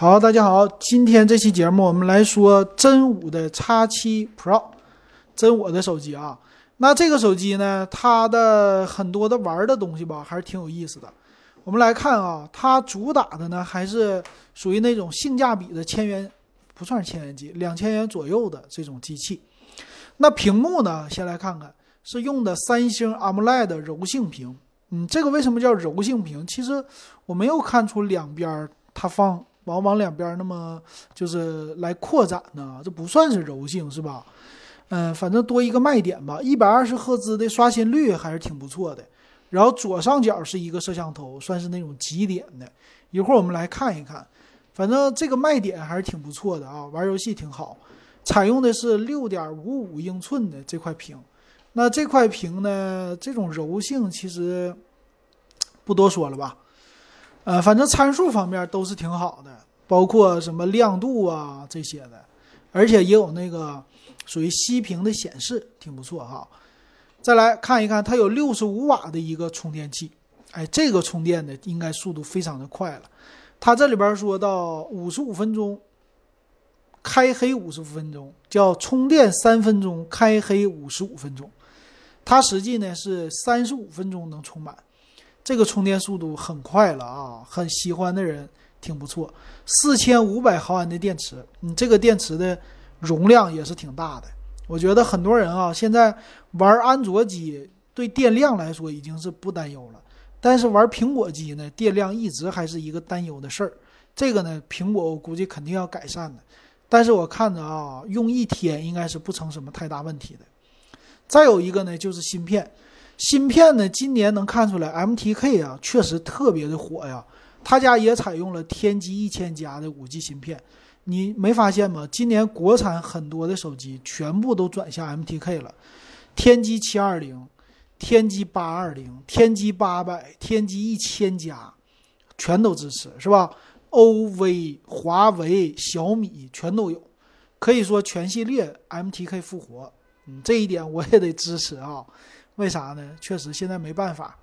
好，大家好，今天这期节目我们来说真武的 X7 Pro，真我的手机啊。那这个手机呢，它的很多的玩的东西吧，还是挺有意思的。我们来看啊，它主打的呢，还是属于那种性价比的千元，不算是千元机，两千元左右的这种机器。那屏幕呢，先来看看，是用的三星 AMOLED 柔性屏。嗯，这个为什么叫柔性屏？其实我没有看出两边它放。往往两边那么就是来扩展呢，这不算是柔性是吧？嗯，反正多一个卖点吧。一百二十赫兹的刷新率还是挺不错的。然后左上角是一个摄像头，算是那种极点的。一会儿我们来看一看，反正这个卖点还是挺不错的啊，玩游戏挺好。采用的是六点五五英寸的这块屏，那这块屏呢，这种柔性其实不多说了吧。呃，反正参数方面都是挺好的，包括什么亮度啊这些的，而且也有那个属于息屏的显示，挺不错哈。再来看一看，它有六十五瓦的一个充电器，哎，这个充电的应该速度非常的快了。它这里边说到五十五分钟开黑五十五分钟，叫充电三分钟开黑五十五分钟，它实际呢是三十五分钟能充满。这个充电速度很快了啊，很喜欢的人挺不错。四千五百毫安的电池，你这个电池的容量也是挺大的。我觉得很多人啊，现在玩安卓机对电量来说已经是不担忧了，但是玩苹果机呢，电量一直还是一个担忧的事儿。这个呢，苹果我估计肯定要改善的。但是我看着啊，用一天应该是不成什么太大问题的。再有一个呢，就是芯片。芯片呢？今年能看出来，MTK 啊，确实特别的火呀。他家也采用了天玑一千加的五 G 芯片，你没发现吗？今年国产很多的手机全部都转向 MTK 了，天玑七二零、天玑八二零、天玑八百、天玑一千加，全都支持，是吧？OV、华为、小米全都有，可以说全系列 MTK 复活。嗯，这一点我也得支持啊。为啥呢？确实现在没办法。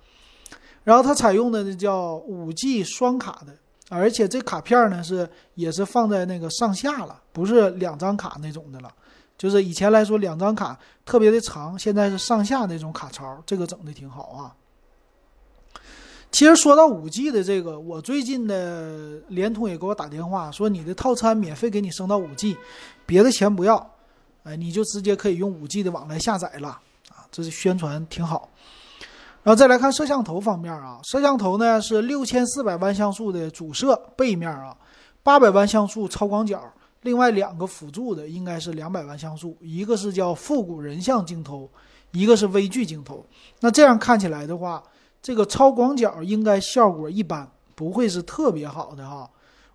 然后它采用的那叫五 G 双卡的，而且这卡片呢是也是放在那个上下了，不是两张卡那种的了。就是以前来说两张卡特别的长，现在是上下那种卡槽，这个整的挺好啊。其实说到五 G 的这个，我最近的联通也给我打电话说，你的套餐免费给你升到五 G，别的钱不要，哎，你就直接可以用五 G 的网来下载了。这是宣传挺好，然后再来看摄像头方面啊，摄像头呢是六千四百万像素的主摄背面啊，八百万像素超广角，另外两个辅助的应该是两百万像素，一个是叫复古人像镜头，一个是微距镜头。那这样看起来的话，这个超广角应该效果一般，不会是特别好的哈。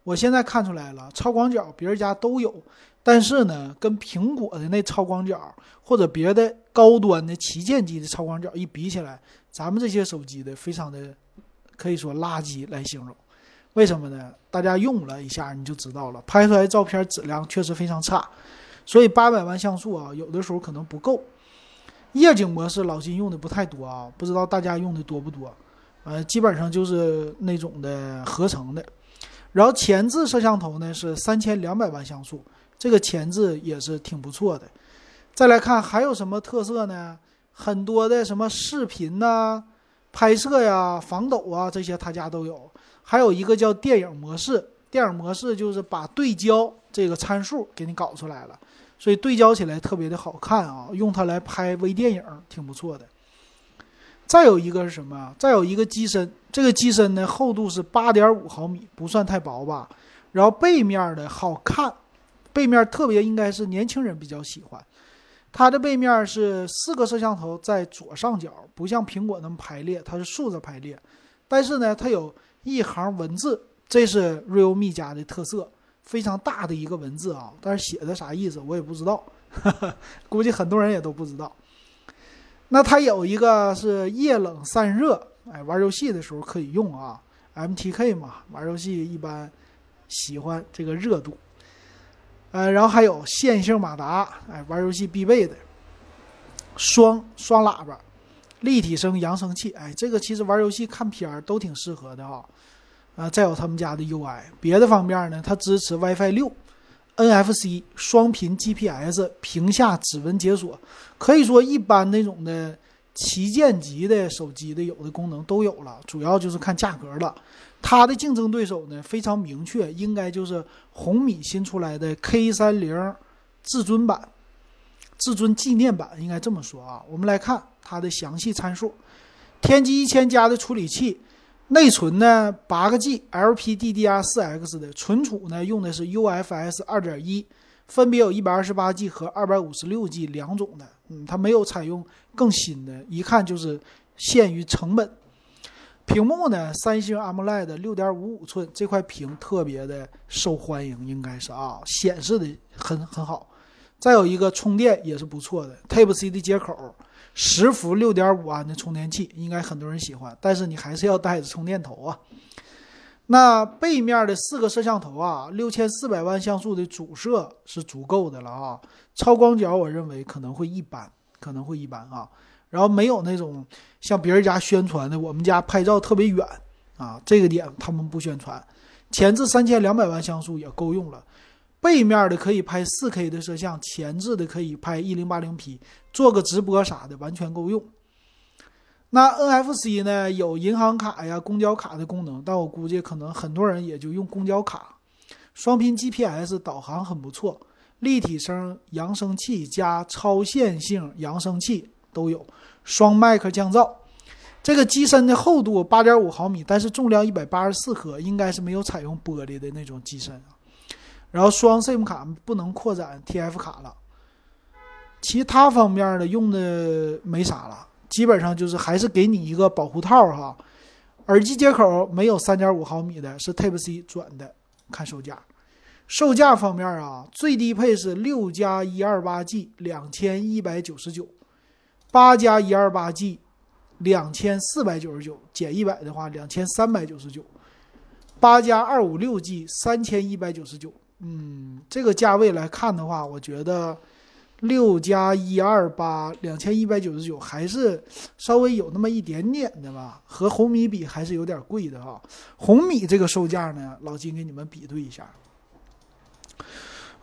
我现在看出来了，超广角别人家都有。但是呢，跟苹果的那超广角或者别的高端的旗舰机的超广角一比起来，咱们这些手机的非常的可以说垃圾来形容。为什么呢？大家用了一下你就知道了，拍出来照片质量确实非常差。所以八百万像素啊，有的时候可能不够。夜景模式老金用的不太多啊，不知道大家用的多不多？呃，基本上就是那种的合成的。然后前置摄像头呢是三千两百万像素。这个前置也是挺不错的，再来看还有什么特色呢？很多的什么视频呐、拍摄呀、防抖啊这些他家都有，还有一个叫电影模式，电影模式就是把对焦这个参数给你搞出来了，所以对焦起来特别的好看啊，用它来拍微电影挺不错的。再有一个是什么？再有一个机身，这个机身呢厚度是八点五毫米，不算太薄吧？然后背面的好看。背面特别应该是年轻人比较喜欢，它的背面是四个摄像头在左上角，不像苹果那么排列，它是竖着排列。但是呢，它有一行文字，这是 Realme 家的特色，非常大的一个文字啊。但是写的啥意思我也不知道，估计很多人也都不知道。那它有一个是液冷散热，哎，玩游戏的时候可以用啊。MTK 嘛，玩游戏一般喜欢这个热度。呃，然后还有线性马达，哎，玩游戏必备的。双双喇叭，立体声扬声器，哎，这个其实玩游戏看片儿都挺适合的哈。啊，再有他们家的 UI。别的方面呢，它支持 WiFi 六、NFC 双频 GPS、屏下指纹解锁，可以说一般那种的旗舰级的手机的有的功能都有了，主要就是看价格了。它的竞争对手呢非常明确，应该就是红米新出来的 K 三零至尊版、至尊纪念版，应该这么说啊。我们来看它的详细参数：天玑一千加的处理器，内存呢八个 G LPDDR4X 的，存储呢用的是 UFS 二点一，分别有一百二十八 G 和二百五十六 G 两种的。嗯，它没有采用更新的，一看就是限于成本。屏幕呢，三星 AMOLED 六点五五寸这块屏特别的受欢迎，应该是啊，显示的很很好。再有一个充电也是不错的，Type C 的接口，十伏六点五安的充电器，应该很多人喜欢。但是你还是要带着充电头啊。那背面的四个摄像头啊，六千四百万像素的主摄是足够的了啊。超广角我认为可能会一般，可能会一般啊。然后没有那种像别人家宣传的，我们家拍照特别远啊，这个点他们不宣传。前置三千两百万像素也够用了，背面的可以拍四 K 的摄像，前置的可以拍一零八零 P，做个直播啥的完全够用。那 NFC 呢，有银行卡呀、公交卡的功能，但我估计可能很多人也就用公交卡。双频 GPS 导航很不错，立体声扬声器加超线性扬声器都有。双麦克降噪，这个机身的厚度八点五毫米，但是重量一百八十四克，应该是没有采用玻璃的那种机身啊。然后双 SIM 卡不能扩展 TF 卡了，其他方面的用的没啥了，基本上就是还是给你一个保护套哈。耳机接口没有三点五毫米的，是 Type C 转的。看售价，售价方面啊，最低配是六加一二八 G，两千一百九十九。八加一二八 G，两千四百九十九减一百的话，两千三百九十九。八加二五六 G，三千一百九十九。嗯，这个价位来看的话，我觉得六加一二八两千一百九十九还是稍微有那么一点点的吧，和红米比还是有点贵的哈。红米这个售价呢，老金给你们比对一下。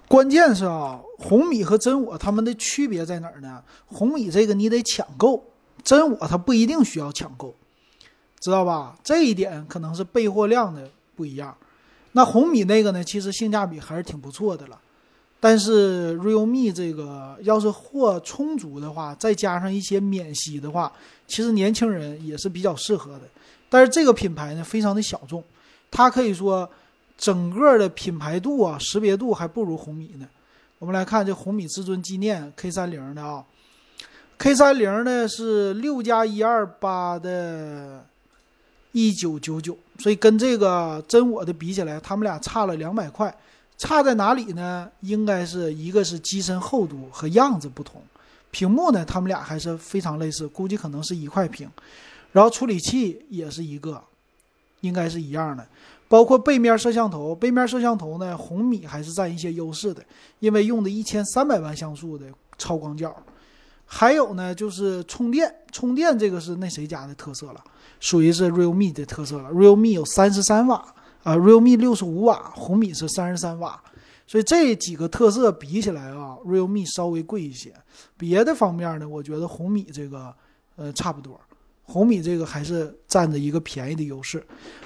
关键是啊，红米和真我它们的区别在哪儿呢？红米这个你得抢购，真我它不一定需要抢购，知道吧？这一点可能是备货量的不一样。那红米那个呢，其实性价比还是挺不错的了。但是 realme 这个要是货充足的话，再加上一些免息的话，其实年轻人也是比较适合的。但是这个品牌呢，非常的小众，它可以说。整个的品牌度啊，识别度还不如红米呢。我们来看这红米至尊纪念 K 三零的啊，K 三零呢是六加一二八的，一九九九，所以跟这个真我的比起来，他们俩差了两百块。差在哪里呢？应该是一个是机身厚度和样子不同，屏幕呢，他们俩还是非常类似，估计可能是一块屏。然后处理器也是一个，应该是一样的。包括背面摄像头，背面摄像头呢，红米还是占一些优势的，因为用的一千三百万像素的超广角。还有呢，就是充电，充电这个是那谁家的特色了，属于是 realme 的特色了。realme 有三十三瓦啊，realme 六十五瓦，红米是三十三瓦，所以这几个特色比起来啊，realme 稍微贵一些。别的方面呢，我觉得红米这个呃差不多。红米这个还是占着一个便宜的优势，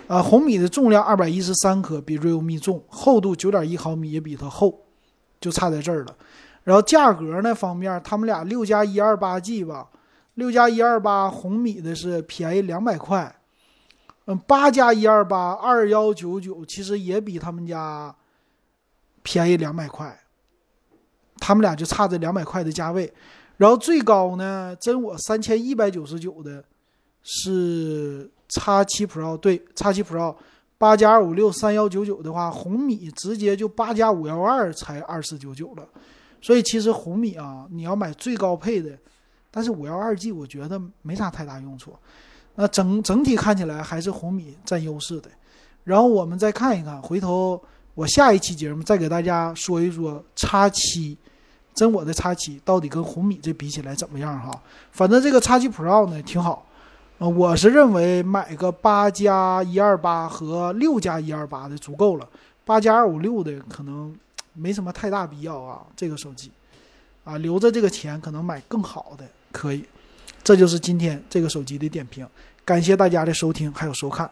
啊，红米的重量二百一十三克，比 realme 重，厚度九点一毫米也比它厚，就差在这儿了。然后价格呢方面，他们俩六加一二八 G 吧，六加一二八，红米的是便宜两百块，嗯，八加一二八二幺九九，其实也比他们家便宜两百块，他们俩就差这两百块的价位。然后最高呢，真我三千一百九十九的。是叉七 Pro 对，叉七 Pro 八加二五六三幺九九的话，红米直接就八加五幺二才二四九九了。所以其实红米啊，你要买最高配的，但是五幺二 G 我觉得没啥太大用处。那整整体看起来还是红米占优势的。然后我们再看一看回头我下一期节目再给大家说一说 x 七真我的 x 七到底跟红米这比起来怎么样哈？反正这个 x 七 pro 呢挺好我是认为买个八加一二八和六加一二八的足够了八加二五六的可能没什么太大必要啊这个手机。啊留着这个钱可能买更好的可以。这就是今天这个手机的点评感谢大家的收听还有收看。